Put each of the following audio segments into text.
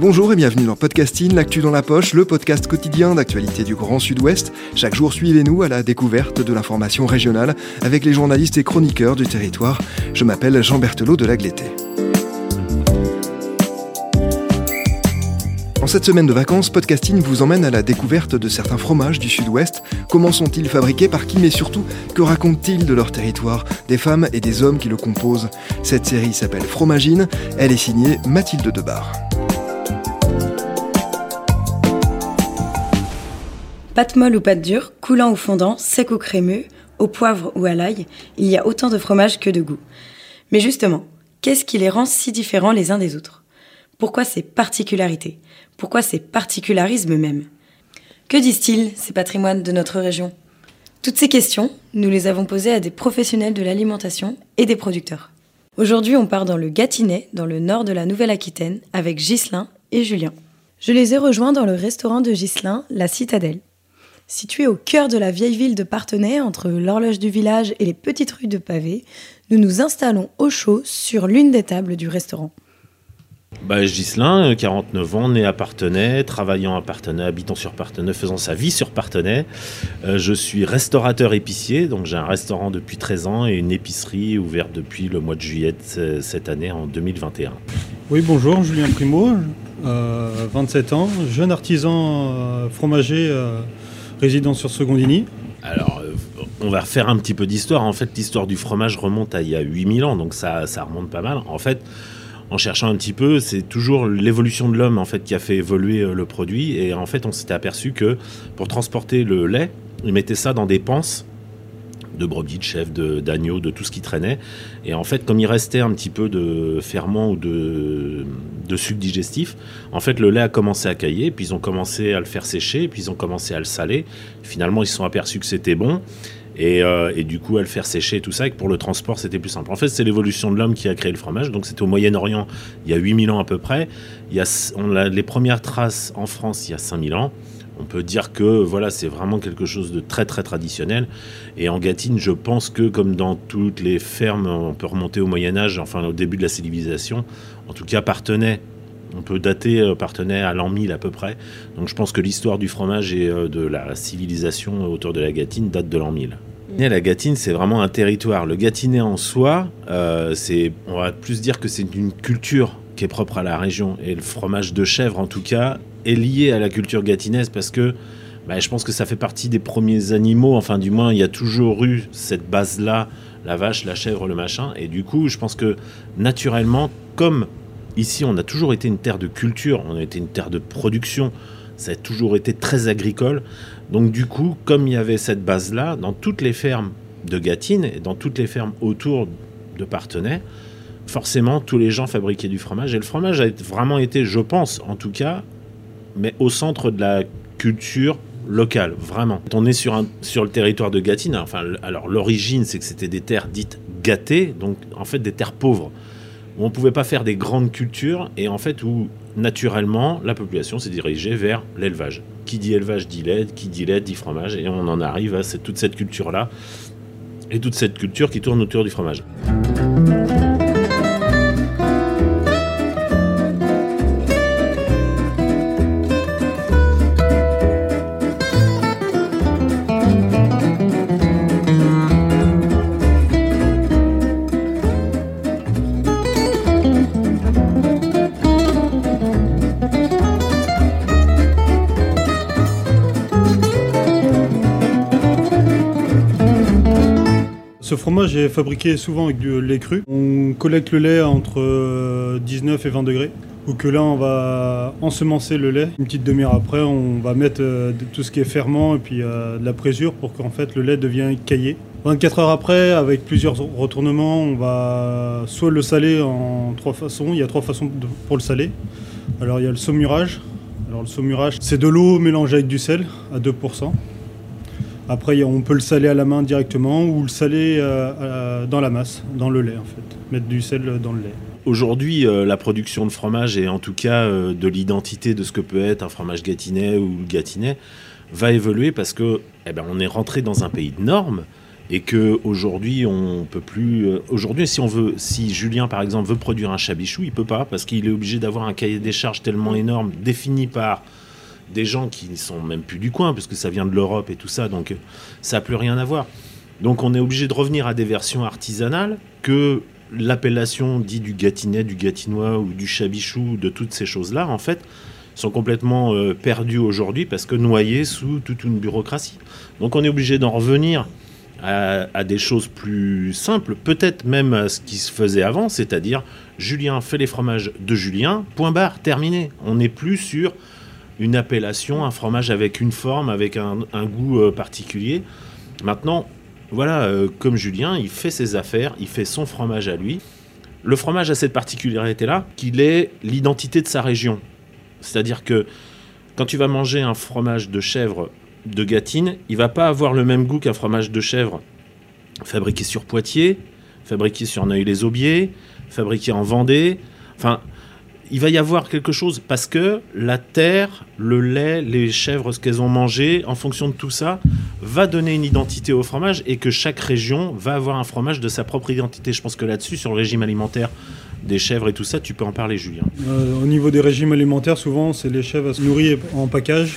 Bonjour et bienvenue dans Podcasting, l'actu dans la poche, le podcast quotidien d'actualité du Grand Sud-Ouest. Chaque jour, suivez-nous à la découverte de l'information régionale avec les journalistes et chroniqueurs du territoire. Je m'appelle Jean Berthelot de Lagleté. En cette semaine de vacances, Podcasting vous emmène à la découverte de certains fromages du Sud-Ouest. Comment sont-ils fabriqués, par qui, mais surtout, que racontent-ils de leur territoire, des femmes et des hommes qui le composent Cette série s'appelle Fromagine, elle est signée Mathilde Debar. Pâte molle ou pâte dure, coulant ou fondant, sec ou crémeux, au poivre ou à l'ail, il y a autant de fromages que de goût. Mais justement, qu'est-ce qui les rend si différents les uns des autres? Pourquoi ces particularités? Pourquoi ces particularismes même? Que disent-ils, ces patrimoines de notre région? Toutes ces questions, nous les avons posées à des professionnels de l'alimentation et des producteurs. Aujourd'hui, on part dans le Gâtinais, dans le nord de la Nouvelle-Aquitaine, avec Ghislain et Julien. Je les ai rejoints dans le restaurant de Ghislain, la Citadelle. Situé au cœur de la vieille ville de Partenay, entre l'horloge du village et les petites rues de pavés, nous nous installons au chaud sur l'une des tables du restaurant. Bah, Gislain, 49 ans, né à Partenay, travaillant à Partenay, habitant sur Partenay, faisant sa vie sur Partenay. Euh, je suis restaurateur épicier, donc j'ai un restaurant depuis 13 ans et une épicerie ouverte depuis le mois de juillet de cette année en 2021. Oui, bonjour, Julien Primo, euh, 27 ans, jeune artisan euh, fromager euh, résident sur Secondini. Alors, euh, on va faire un petit peu d'histoire. En fait, l'histoire du fromage remonte à il y a 8000 ans, donc ça, ça remonte pas mal. En fait, en cherchant un petit peu, c'est toujours l'évolution de l'homme en fait qui a fait évoluer euh, le produit. Et en fait, on s'était aperçu que pour transporter le lait, ils mettaient ça dans des panses de brebis, de chèvres, d'agneaux, de, tout ce qui traînait. Et en fait, comme il restait un petit peu de ferment ou de, sucre digestif, en fait, le lait a commencé à cailler, puis ils ont commencé à le faire sécher, puis ils ont commencé à le saler. Finalement, ils se sont aperçus que c'était bon. Et, euh, et du coup, à le faire sécher et tout ça, et que pour le transport, c'était plus simple. En fait, c'est l'évolution de l'homme qui a créé le fromage. Donc, c'était au Moyen-Orient, il y a 8000 ans à peu près. Il y on a les premières traces en France, il y a 5000 ans. On peut dire que voilà, c'est vraiment quelque chose de très très traditionnel. Et en Gâtine, je pense que comme dans toutes les fermes, on peut remonter au Moyen Âge, enfin au début de la civilisation, en tout cas Partenay, on peut dater euh, Partenay à l'an 1000 à peu près. Donc je pense que l'histoire du fromage et euh, de la civilisation autour de la Gâtine date de l'an 1000. Et La Gâtine, c'est vraiment un territoire. Le Gâtinais en soi, euh, c'est, on va plus dire que c'est une culture qui est propre à la région. Et le fromage de chèvre, en tout cas, est lié à la culture gâtinaise parce que bah, je pense que ça fait partie des premiers animaux. Enfin, du moins, il y a toujours eu cette base-là, la vache, la chèvre, le machin. Et du coup, je pense que naturellement, comme ici, on a toujours été une terre de culture, on a été une terre de production, ça a toujours été très agricole. Donc, du coup, comme il y avait cette base-là, dans toutes les fermes de Gâtine et dans toutes les fermes autour de Partenay, forcément, tous les gens fabriquaient du fromage. Et le fromage a vraiment été, je pense, en tout cas, mais au centre de la culture locale, vraiment. On est sur, un, sur le territoire de Gâtine. Enfin, l- alors l'origine, c'est que c'était des terres dites gâtées, donc en fait des terres pauvres, où on ne pouvait pas faire des grandes cultures, et en fait où naturellement la population s'est dirigée vers l'élevage. Qui dit élevage dit lait, qui dit lait dit fromage, et on en arrive à cette- toute cette culture-là, et toute cette culture qui tourne autour du fromage. Ce fromage est fabriqué souvent avec du lait cru. On collecte le lait entre euh, 19 et 20 degrés. Ou que là, on va ensemencer le lait. Une petite demi-heure après, on va mettre euh, tout ce qui est ferment et puis euh, de la présure pour qu'en fait le lait devienne caillé. 24 heures après, avec plusieurs retournements, on va soit le saler en trois façons. Il y a trois façons pour le saler. Alors il y a le saumurage. Alors le saumurage, c'est de l'eau mélangée avec du sel à 2%. Après, on peut le saler à la main directement ou le saler euh, dans la masse, dans le lait en fait. Mettre du sel dans le lait. Aujourd'hui, euh, la production de fromage et en tout cas euh, de l'identité de ce que peut être un fromage gâtinais ou gâtinais va évoluer parce que eh ben, on est rentré dans un pays de normes et que aujourd'hui on peut plus. Aujourd'hui, si on veut, si Julien par exemple veut produire un chabichou, il peut pas parce qu'il est obligé d'avoir un cahier des charges tellement énorme défini par des gens qui ne sont même plus du coin, parce que ça vient de l'Europe et tout ça, donc ça n'a plus rien à voir. Donc on est obligé de revenir à des versions artisanales que l'appellation dit du gâtinet, du gâtinois ou du chabichou, de toutes ces choses-là, en fait, sont complètement euh, perdues aujourd'hui parce que noyées sous toute une bureaucratie. Donc on est obligé d'en revenir à, à des choses plus simples, peut-être même à ce qui se faisait avant, c'est-à-dire Julien fait les fromages de Julien, point barre, terminé. On n'est plus sur une appellation, un fromage avec une forme, avec un, goût euh, particulier. Maintenant, voilà, euh, comme Julien, il fait ses affaires, il fait son fromage à lui. Le fromage a cette particularité-là, qu'il est l'identité de sa région. C'est-à-dire que quand tu vas manger un fromage de chèvre de Gâtine, il va pas avoir le même goût qu'un fromage de chèvre fabriqué sur Poitiers, fabriqué sur Neuilly-les-Aubiers, fabriqué en Vendée. Enfin, il va y avoir quelque chose parce que la terre, le lait, les chèvres, ce qu'elles ont mangé, en fonction de tout ça, va donner une identité au fromage et que chaque région va avoir un fromage de sa propre identité. Je pense que là-dessus, sur le régime alimentaire des chèvres et tout ça, tu peux en parler, Julien. Euh, au niveau des régimes alimentaires, souvent, c'est les chèvres à se nourrir en package,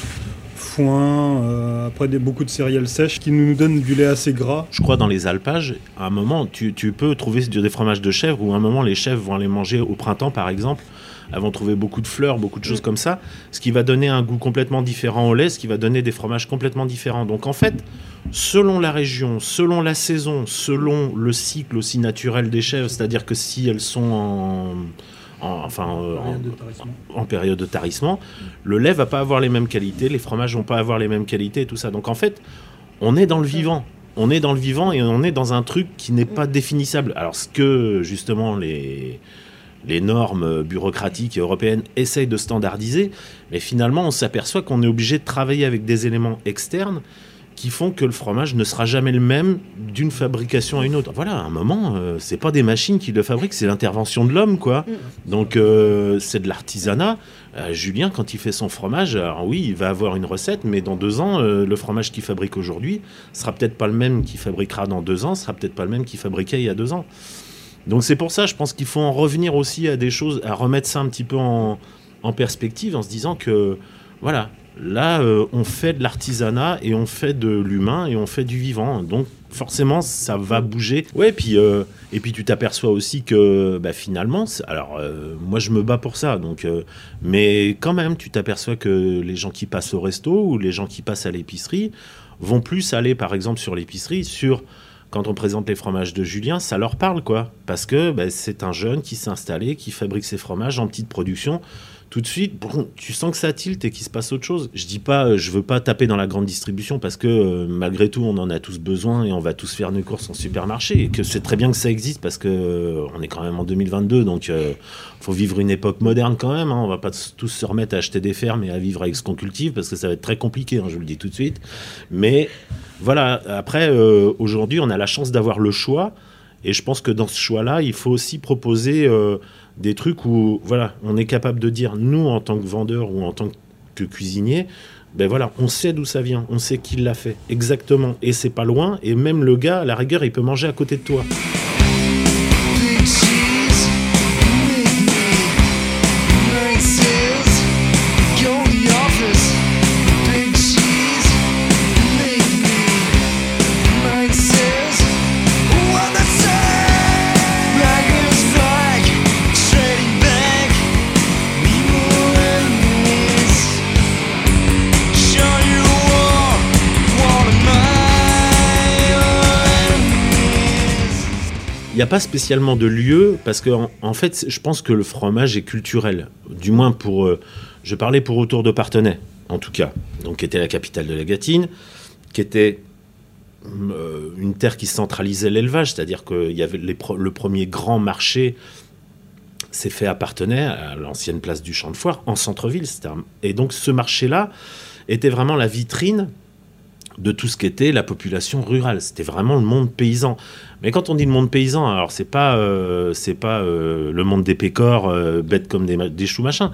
foin, euh, après des, beaucoup de céréales sèches qui nous donnent du lait assez gras. Je crois dans les alpages, à un moment, tu, tu peux trouver des fromages de chèvre où à un moment les chèvres vont aller manger au printemps, par exemple. Elles vont trouver beaucoup de fleurs, beaucoup de choses comme ça, ce qui va donner un goût complètement différent au lait, ce qui va donner des fromages complètement différents. Donc en fait, selon la région, selon la saison, selon le cycle aussi naturel des chèvres, c'est-à-dire que si elles sont en, en- enfin, euh, en, en période de tarissement, le lait va pas avoir les mêmes qualités, les fromages vont pas avoir les mêmes qualités et tout ça. Donc en fait, on est dans le vivant. On est dans le vivant et on est dans un truc qui n'est pas définissable. Alors ce que justement les les normes bureaucratiques européennes essayent de standardiser, mais finalement on s'aperçoit qu'on est obligé de travailler avec des éléments externes qui font que le fromage ne sera jamais le même d'une fabrication à une autre. Voilà, à un moment, euh, c'est pas des machines qui le fabriquent, c'est l'intervention de l'homme, quoi. Donc euh, c'est de l'artisanat. Euh, Julien, quand il fait son fromage, alors oui, il va avoir une recette, mais dans deux ans, euh, le fromage qu'il fabrique aujourd'hui sera peut-être pas le même qu'il fabriquera dans deux ans, sera peut-être pas le même qu'il fabriquait il y a deux ans. Donc c'est pour ça, je pense qu'il faut en revenir aussi à des choses, à remettre ça un petit peu en, en perspective, en se disant que voilà, là euh, on fait de l'artisanat et on fait de l'humain et on fait du vivant. Donc forcément ça va bouger. Ouais, puis euh, et puis tu t'aperçois aussi que bah, finalement, alors euh, moi je me bats pour ça, donc mais quand même tu t'aperçois que les gens qui passent au resto ou les gens qui passent à l'épicerie vont plus aller par exemple sur l'épicerie sur quand on présente les fromages de Julien, ça leur parle, quoi. Parce que bah, c'est un jeune qui s'est installé, qui fabrique ses fromages en petite production. Tout de suite, tu sens que ça tilte et qu'il se passe autre chose. Je dis pas, euh, je veux pas taper dans la grande distribution parce que euh, malgré tout, on en a tous besoin et on va tous faire nos courses en supermarché et que c'est très bien que ça existe parce que euh, on est quand même en 2022, donc euh, faut vivre une époque moderne quand même. Hein. On va pas tous se remettre à acheter des fermes et à vivre avec ce qu'on cultive parce que ça va être très compliqué, hein, je vous le dis tout de suite. Mais voilà, après, aujourd'hui, on a la chance d'avoir le choix. Et je pense que dans ce choix-là, il faut aussi proposer des trucs où, voilà, on est capable de dire, nous, en tant que vendeur ou en tant que cuisinier, ben voilà, on sait d'où ça vient, on sait qui l'a fait, exactement. Et c'est pas loin, et même le gars, à la rigueur, il peut manger à côté de toi. Pas spécialement de lieu parce que en, fait, je pense que le fromage est culturel. Du moins pour, euh, je parlais pour autour de Partenay, en tout cas, donc qui était la capitale de la Gâtine, qui était euh, une terre qui centralisait l'élevage, c'est-à-dire qu'il y avait le premier grand marché s'est fait à Partenay, à l'ancienne place du Champ de Foire, en centre-ville. Et donc ce marché-là était vraiment la vitrine de tout ce qu'était la population rurale. C'était vraiment le monde paysan. Mais quand on dit le monde paysan, alors c'est pas euh, pas euh, le monde des pécores euh, bêtes comme des, des choux machin.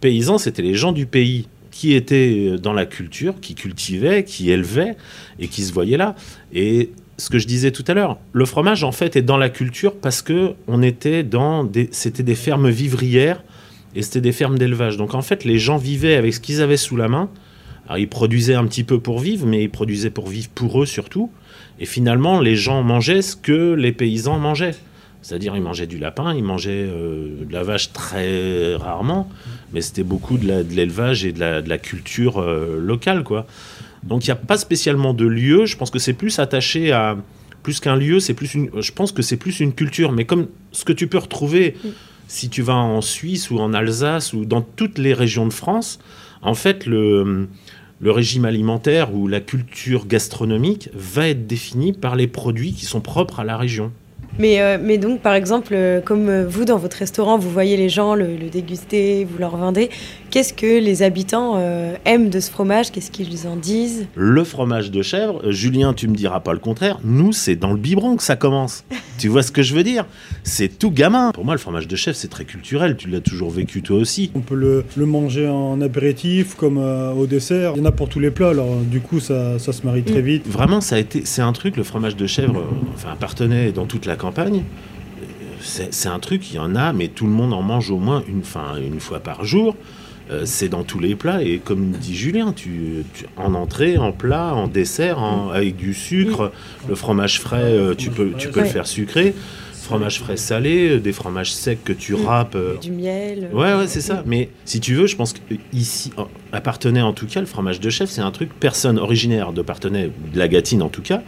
Paysans, c'était les gens du pays qui étaient dans la culture, qui cultivaient, qui élevaient et qui se voyaient là. Et ce que je disais tout à l'heure, le fromage en fait est dans la culture parce que on était dans des, c'était des fermes vivrières et c'était des fermes d'élevage. Donc en fait, les gens vivaient avec ce qu'ils avaient sous la main. Alors ils produisaient un petit peu pour vivre, mais ils produisaient pour vivre pour eux surtout. Et finalement, les gens mangeaient ce que les paysans mangeaient. C'est-à-dire, ils mangeaient du lapin, ils mangeaient euh, de la vache très rarement, mais c'était beaucoup de l'élevage et de la, de la culture euh, locale, quoi. Donc, il n'y a pas spécialement de lieu. Je pense que c'est plus attaché à plus qu'un lieu. C'est plus une. Je pense que c'est plus une culture. Mais comme ce que tu peux retrouver si tu vas en Suisse ou en Alsace ou dans toutes les régions de France, en fait, le le régime alimentaire ou la culture gastronomique va être défini par les produits qui sont propres à la région. Mais, euh, mais donc, par exemple, euh, comme euh, vous, dans votre restaurant, vous voyez les gens le, le déguster, vous leur vendez, qu'est-ce que les habitants euh, aiment de ce fromage? Qu'est-ce qu'ils en disent? Le fromage de chèvre, Julien, tu me diras pas le contraire, nous, c'est dans le biberon que ça commence. tu vois ce que je veux dire? C'est tout gamin. Pour moi, le fromage de chèvre, c'est très culturel. Tu l'as toujours vécu toi aussi. On peut le, le manger en apéritif comme euh, au dessert. Il y en a pour tous les plats, alors du coup ça, ça se marie très vite. Vraiment, ça a été, c'est un truc, le fromage de chèvre, enfin, appartenait dans toute la campagne. C'est un truc, il y en a, mais tout le monde en mange au moins une, fois par jour. Euh, c'est dans tous les plats et comme dit Julien, tu, tu- en entrée, en plat, en dessert, en- avec du sucre, le fromage frais, euh, tu peux, tu peux le Ouais. faire sucré, fromage frais salé, euh, des fromages secs que tu râpes. euh, Du miel Ouais, ouais, c'est ça. Mais si tu veux, je pense que ici, Partenay en tout cas, le fromage de chef, c'est un truc, personne originaire de Partenay, de la Gâtine en tout cas,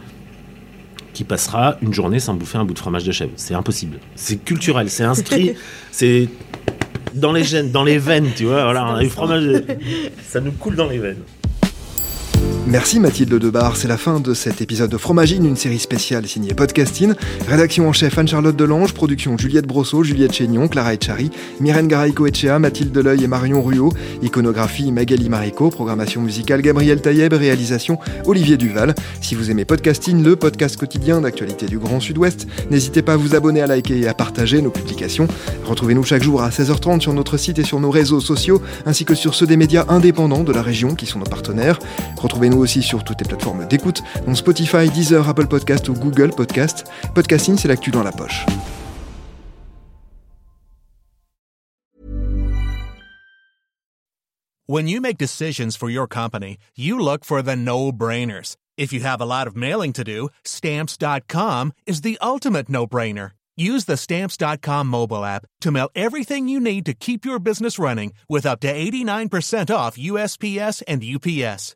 qui passera une journée sans bouffer un bout de fromage de chèvre. C'est impossible. C'est culturel, c'est inscrit, c'est dans les gènes, dans les veines, tu vois. Voilà, on a du fromage, de- ça nous coule dans les veines. Merci Mathilde Debar, c'est la fin de cet épisode de Fromagine, une série spéciale signée Podcasting. Rédaction en chef Anne-Charlotte Delange, production Juliette Brosseau, Juliette Chénion, Clara Etchari, Myrène Garaïco Echea, Mathilde Deleuil et Marion Ruot, iconographie Magali Marico, programmation musicale Gabriel Taïeb, réalisation Olivier Duval. Si vous aimez Podcasting, le podcast quotidien d'actualité du Grand Sud-Ouest, n'hésitez pas à vous abonner, à liker et à partager nos publications. Retrouvez-nous chaque jour à 16h30 sur notre site et sur nos réseaux sociaux, ainsi que sur ceux des médias indépendants de la région qui sont nos partenaires. Retrouvez-nous aussi sur toutes les plateformes d'écoute, dont Spotify, Deezer, Apple Podcast ou Google Podcast. Podcasting, c'est l'actu dans la poche. When you make decisions for your company, you look for the no brainers. If you have a lot of mailing to do, stamps.com is the ultimate no brainer. Use the stamps.com mobile app to mail everything you need to keep your business running with up to 89% off USPS and UPS.